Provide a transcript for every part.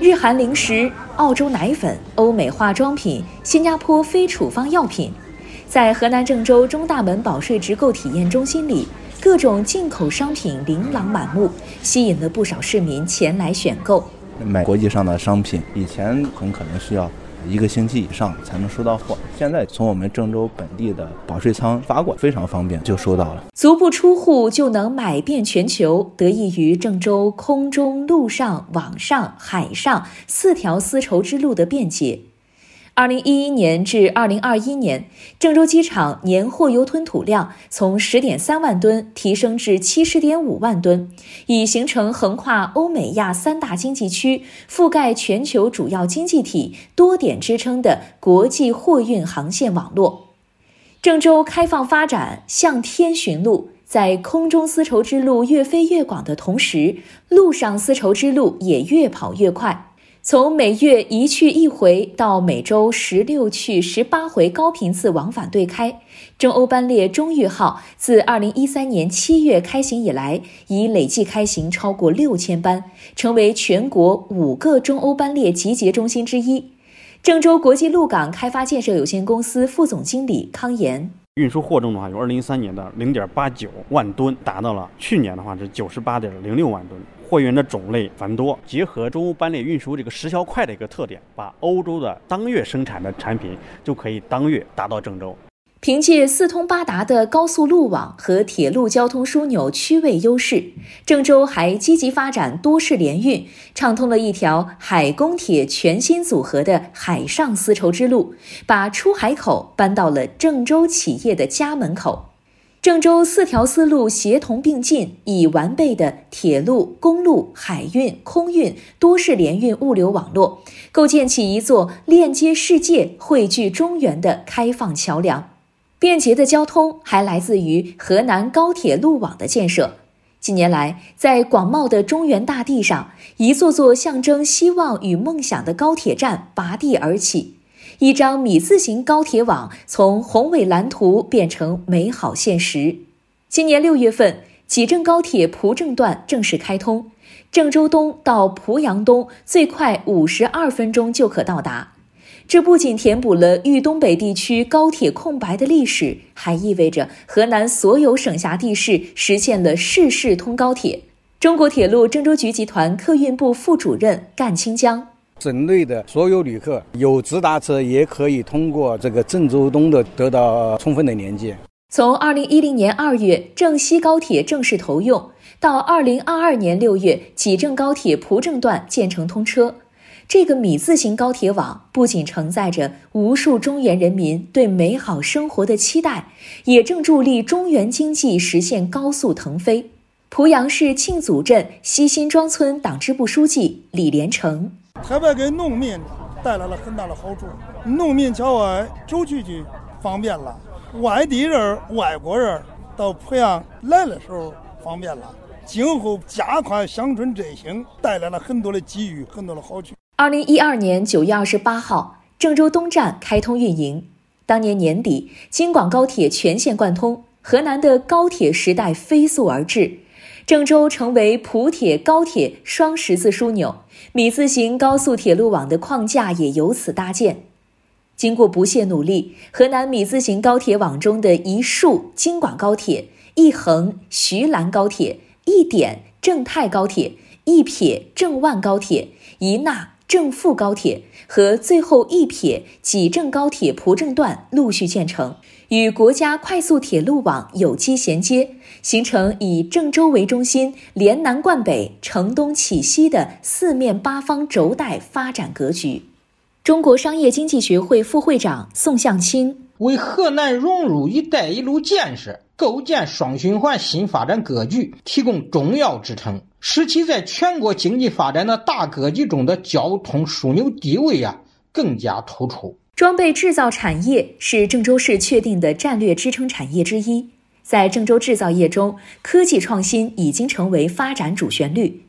日韩零食、澳洲奶粉、欧美化妆品、新加坡非处方药品，在河南郑州中大门保税直购体验中心里，各种进口商品琳琅满目，吸引了不少市民前来选购。买国际上的商品，以前很可能需要。一个星期以上才能收到货，现在从我们郑州本地的保税仓发过，非常方便，就收到了。足不出户就能买遍全球，得益于郑州空中、陆上、网上、海上四条丝绸之路的便捷。二零一一年至二零二一年，郑州机场年货油吞吐量从十点三万吨提升至七十点五万吨，已形成横跨欧美亚三大经济区、覆盖全球主要经济体多点支撑的国际货运航线网络。郑州开放发展向天寻路，在空中丝绸之路越飞越广的同时，陆上丝绸之路也越跑越快。从每月一去一回到每周十六去十八回高频次往返对开，中欧班列中豫号自二零一三年七月开行以来，已累计开行超过六千班，成为全国五个中欧班列集结中心之一。郑州国际陆港开发建设有限公司副总经理康岩。运输货重的话，由二零一三年的零点八九万吨，达到了去年的话是九十八点零六万吨。货源的种类繁多，结合中欧班列运输这个时效快的一个特点，把欧洲的当月生产的产品就可以当月达到郑州。凭借四通八达的高速路网和铁路交通枢纽区位优势，郑州还积极发展多式联运，畅通了一条海公铁全新组合的海上丝绸之路，把出海口搬到了郑州企业的家门口。郑州四条丝路协同并进，以完备的铁路、公路、海运、空运多式联运物流网络，构建起一座链接世界、汇聚中原的开放桥梁。便捷的交通还来自于河南高铁路网的建设。近年来，在广袤的中原大地上，一座座象征希望与梦想的高铁站拔地而起，一张米字形高铁网从宏伟蓝图变成美好现实。今年六月份，济郑高铁蒲郑段正式开通，郑州东到濮阳东最快五十二分钟就可到达。这不仅填补了豫东北地区高铁空白的历史，还意味着河南所有省辖地市实现了市市通高铁。中国铁路郑州局集团客运部副主任干清江：省内的所有旅客有直达车，也可以通过这个郑州东的得到充分的连接。从二零一零年二月郑西高铁正式投用，到二零二二年六月济郑高铁蒲郑段建成通车。这个米字形高铁网不仅承载着无数中原人民对美好生活的期待，也正助力中原经济实现高速腾飞。濮阳市庆祖镇西辛庄村党支部书记李连成：特别给农民带来了很大的好处，农民郊外走出去方便了，外地人、外国人到濮阳来的时候方便了。今后加快乡村振兴，带来了很多的机遇，很多的好处。二零一二年九月二十八号，郑州东站开通运营。当年年底，京广高铁全线贯通，河南的高铁时代飞速而至，郑州成为普铁高铁双十字枢纽，米字形高速铁路网的框架也由此搭建。经过不懈努力，河南米字形高铁网中的一竖京广高铁、一横徐兰高铁、一点郑泰高铁、一撇郑万高铁、一捺。郑富高铁和最后一撇济郑高铁蒲郑段陆续建成，与国家快速铁路网有机衔接，形成以郑州为中心，连南贯北、承东启西的四面八方轴带发展格局。中国商业经济学会副会长宋向清为河南融入“一带一路”建设。构建双循环新发展格局提供重要支撑，使其在全国经济发展的大格局中的交通枢纽地位啊更加突出。装备制造产业是郑州市确定的战略支撑产业之一，在郑州制造业中，科技创新已经成为发展主旋律。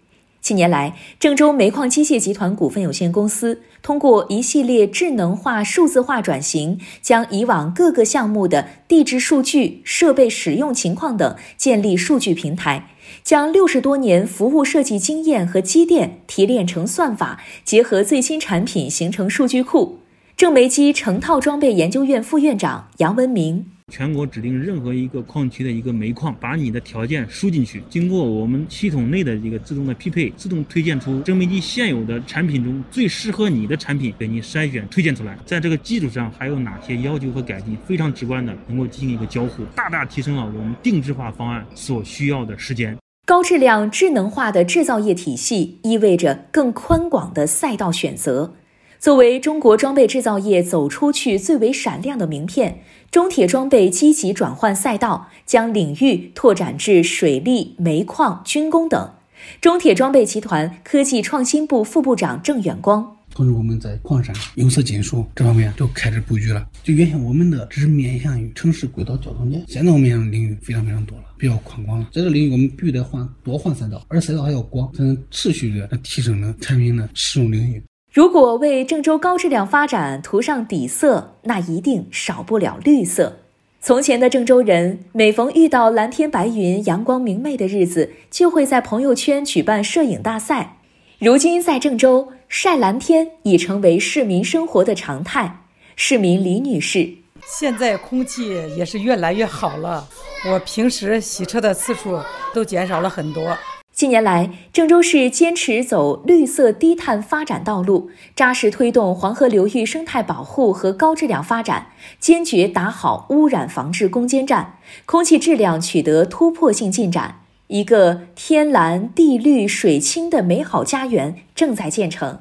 近年来，郑州煤矿机械集团股份有限公司通过一系列智能化、数字化转型，将以往各个项目的地质数据、设备使用情况等建立数据平台，将六十多年服务设计经验和积淀提炼成算法，结合最新产品形成数据库。郑煤机成套装备研究院副院长杨文明。全国指定任何一个矿区的一个煤矿，把你的条件输进去，经过我们系统内的一个自动的匹配，自动推荐出蒸煤机现有的产品中最适合你的产品，给你筛选推荐出来。在这个基础上，还有哪些要求和改进，非常直观的能够进行一个交互，大大提升了我们定制化方案所需要的时间。高质量智能化的制造业体系意味着更宽广的赛道选择。作为中国装备制造业走出去最为闪亮的名片，中铁装备积极转换赛道，将领域拓展至水利、煤矿、军工等。中铁装备集团科技创新部副部长郑远光：同时，我们在矿山、有色金属这方面都开始布局了。就原先我们的只是面向于城市轨道交通件，现在我们领域非常非常多了，比较宽广了。在这个领域，我们必须得换多换赛道，而赛道还要广，才能持续的提升了产品的使用领域。如果为郑州高质量发展涂上底色，那一定少不了绿色。从前的郑州人，每逢遇到蓝天白云、阳光明媚的日子，就会在朋友圈举办摄影大赛。如今在郑州晒蓝天已成为市民生活的常态。市民李女士：现在空气也是越来越好了，我平时洗车的次数都减少了很多。近年来，郑州市坚持走绿色低碳发展道路，扎实推动黄河流域生态保护和高质量发展，坚决打好污染防治攻坚战，空气质量取得突破性进展。一个天蓝地绿水清的美好家园正在建成。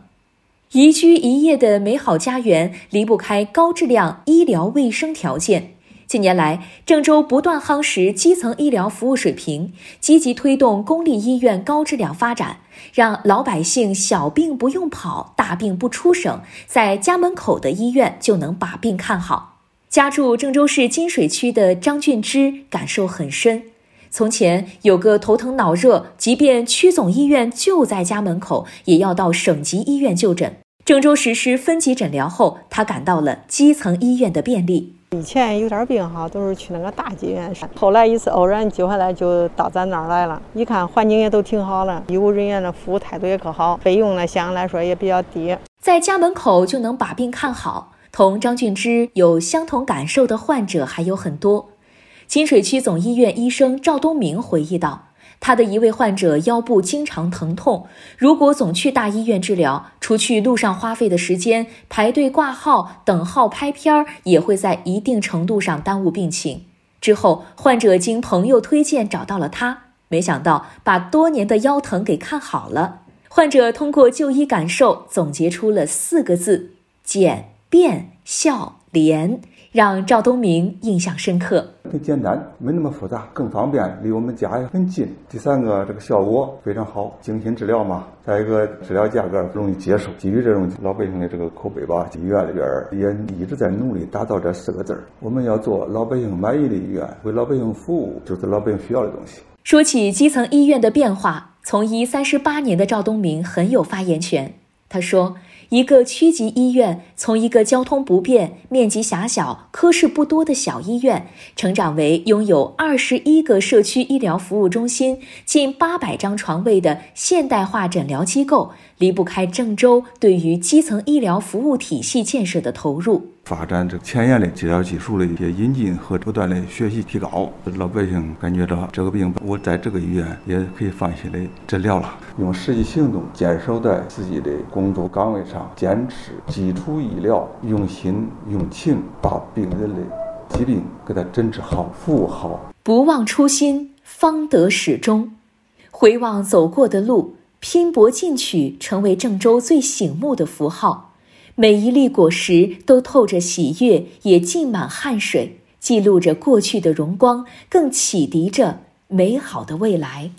宜居宜业的美好家园离不开高质量医疗卫生条件。近年来，郑州不断夯实基层医疗服务水平，积极推动公立医院高质量发展，让老百姓小病不用跑，大病不出省，在家门口的医院就能把病看好。家住郑州市金水区的张俊之感受很深。从前有个头疼脑热，即便区总医院就在家门口，也要到省级医院就诊。郑州实施分级诊疗后，他感到了基层医院的便利。以前有点病哈，都是去那个大医院。后来一次偶然就下来，就到咱那儿来了。一看环境也都挺好了，医务人员的服务态度也可好，费用呢相对来说也比较低。在家门口就能把病看好，同张俊之有相同感受的患者还有很多。金水区总医院医生赵东明回忆道。他的一位患者腰部经常疼痛，如果总去大医院治疗，除去路上花费的时间，排队挂号、等号拍片儿，也会在一定程度上耽误病情。之后，患者经朋友推荐找到了他，没想到把多年的腰疼给看好了。患者通过就医感受总结出了四个字：简、便、效、廉。让赵东明印象深刻。很简单，没那么复杂，更方便，离我们家也很近。第三个，这个效果非常好，精心治疗嘛。再一个，治疗价格容易接受。基于这种老百姓的这个口碑吧，医院里边也一直在努力打造这四个字儿：我们要做老百姓满意的医院，为老百姓服务，就是老百姓需要的东西。说起基层医院的变化，从医三十八年的赵东明很有发言权。他说。一个区级医院从一个交通不便、面积狭小、科室不多的小医院，成长为拥有二十一个社区医疗服务中心、近八百张床位的现代化诊疗机构，离不开郑州对于基层医疗服务体系建设的投入。发展这前沿的医疗技术的一些引进和不断的学习提高，老百姓感觉到这个病，我在这个医院也可以放心的治疗了。用实际行动坚守在自己的工作岗位上，坚持基础医疗，用心用情把病人的疾病给他诊治好、服务好。不忘初心，方得始终。回望走过的路，拼搏进取成为郑州最醒目的符号。每一粒果实都透着喜悦，也浸满汗水，记录着过去的荣光，更启迪着美好的未来。